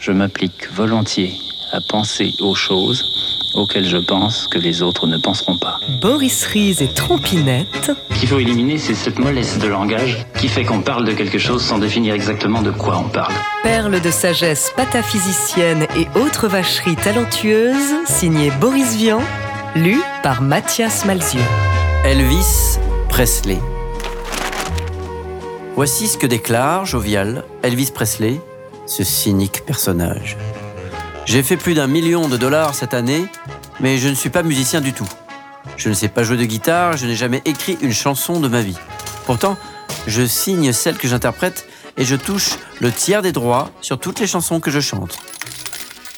Je m'applique volontiers à penser aux choses auxquelles je pense que les autres ne penseront pas. Boris Ries et Trompinette. Ce qu'il faut éliminer, c'est cette mollesse de langage qui fait qu'on parle de quelque chose sans définir exactement de quoi on parle. Perle de sagesse pataphysicienne et autres vacheries talentueuses, signé Boris Vian, lu par Mathias Malzieu. Elvis Presley. Voici ce que déclare, jovial, Elvis Presley, ce cynique personnage. J'ai fait plus d'un million de dollars cette année, mais je ne suis pas musicien du tout. Je ne sais pas jouer de guitare, je n'ai jamais écrit une chanson de ma vie. Pourtant, je signe celle que j'interprète et je touche le tiers des droits sur toutes les chansons que je chante.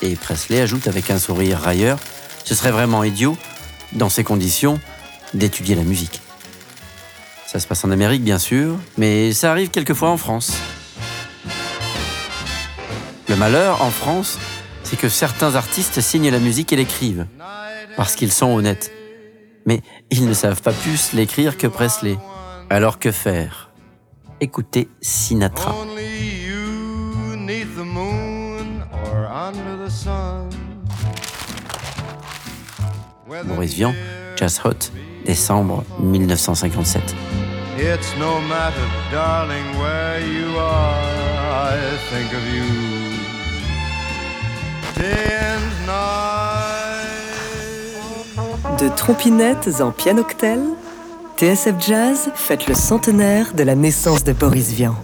Et Presley ajoute avec un sourire railleur, ce serait vraiment idiot, dans ces conditions, d'étudier la musique. Ça se passe en Amérique, bien sûr, mais ça arrive quelquefois en France. Le malheur, en France, c'est que certains artistes signent la musique et l'écrivent, parce qu'ils sont honnêtes. Mais ils ne savent pas plus l'écrire que Presley. Alors que faire? Écoutez Sinatra. Maurice Vian, Jazz Hot, décembre 1957. It's no matter, darling, where you are, I think of you. De trompinettes en pianoctel, TSF Jazz fête le centenaire de la naissance de Boris Vian.